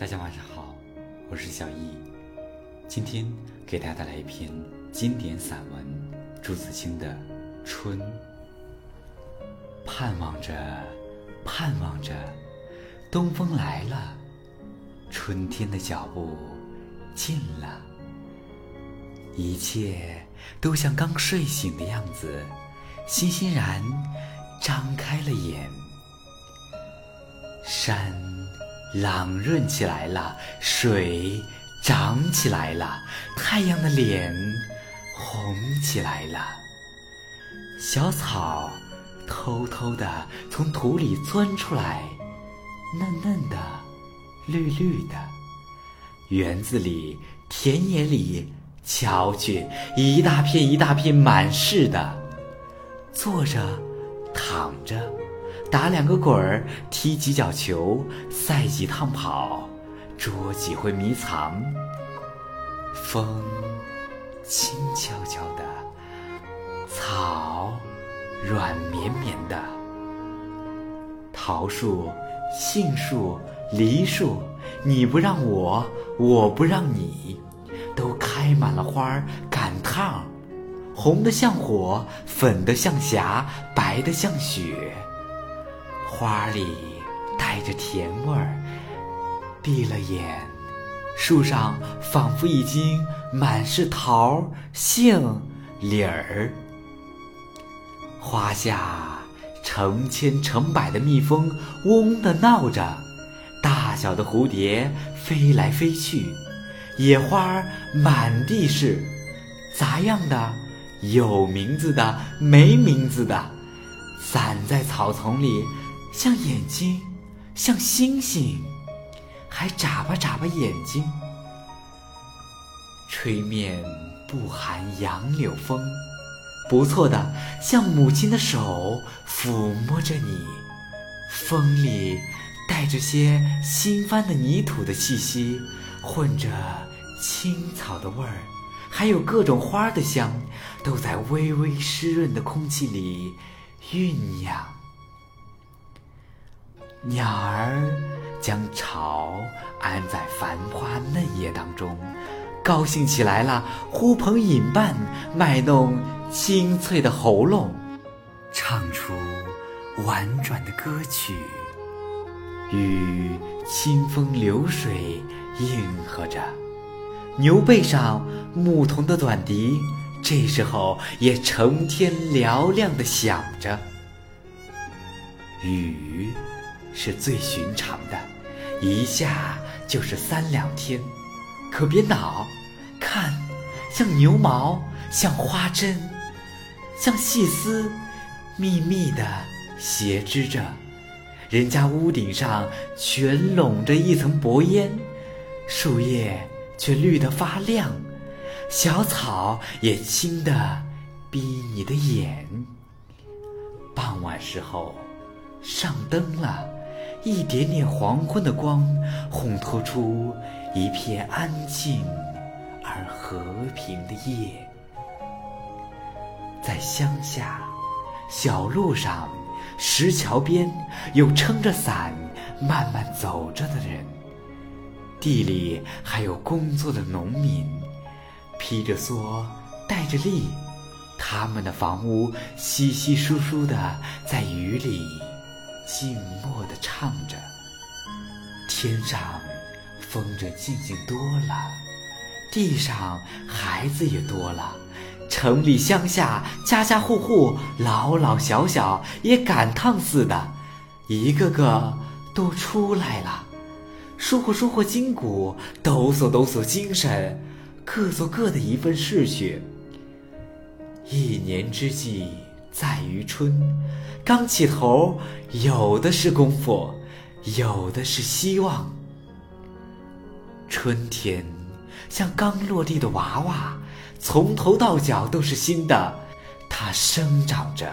大家晚上好，我是小易，今天给大家带来一篇经典散文朱自清的《春》。盼望着，盼望着，东风来了，春天的脚步近了，一切都像刚睡醒的样子，欣欣然张开了眼，山。朗润起来了，水涨起来了，太阳的脸红起来了。小草偷偷的从土里钻出来，嫩嫩的，绿绿的。园子里、田野里，瞧去，一大片一大片满是的，坐着，躺着。打两个滚儿，踢几脚球，赛几趟跑，捉几回迷藏。风轻悄悄的，草软绵绵的。桃树、杏树、梨树，你不让我，我不让你，都开满了花赶趟，红的像火，粉的像霞，白的像雪。花里带着甜味儿，闭了眼，树上仿佛已经满是桃、杏、李儿。花下成千成百的蜜蜂嗡的闹着，大小的蝴蝶飞来飞去，野花满地是，杂样的，有名字的，没名字的，散在草丛里。像眼睛，像星星，还眨巴眨巴眼睛。吹面不寒杨柳风，不错的，像母亲的手抚摸着你。风里带着些新翻的泥土的气息，混着青草的味儿，还有各种花的香，都在微微湿润的空气里酝酿。鸟儿将巢安在繁花嫩叶当中，高兴起来了，呼朋引伴，卖弄清脆的喉咙，唱出婉转的歌曲，与清风流水应和着。牛背上牧童的短笛，这时候也成天嘹亮的响着。雨。是最寻常的，一下就是三两天，可别恼。看，像牛毛，像花针，像细丝，密密的斜织着。人家屋顶上全笼着一层薄烟，树叶却绿得发亮，小草也青得逼你的眼。傍晚时候，上灯了。一点点黄昏的光，烘托出一片安静而和平的夜。在乡下，小路上、石桥边，有撑着伞慢慢走着的人；地里还有工作的农民，披着蓑，戴着笠，他们的房屋稀稀疏疏的在雨里。静默地唱着，天上风筝静静多了，地上孩子也多了，城里乡下家家户户老老小小也赶趟似的，一个个都出来了，舒活舒活筋骨，抖擞抖擞精神，各做各的一份事去。一年之计。在于春，刚起头，有的是功夫，有的是希望。春天像刚落地的娃娃，从头到脚都是新的，它生长着。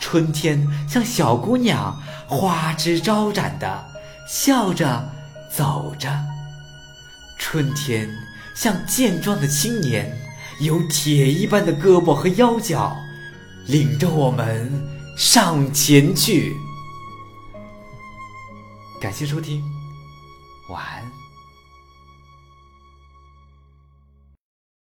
春天像小姑娘，花枝招展的，笑着走着。春天像健壮的青年，有铁一般的胳膊和腰脚。领着我们上前去。感谢收听，晚安。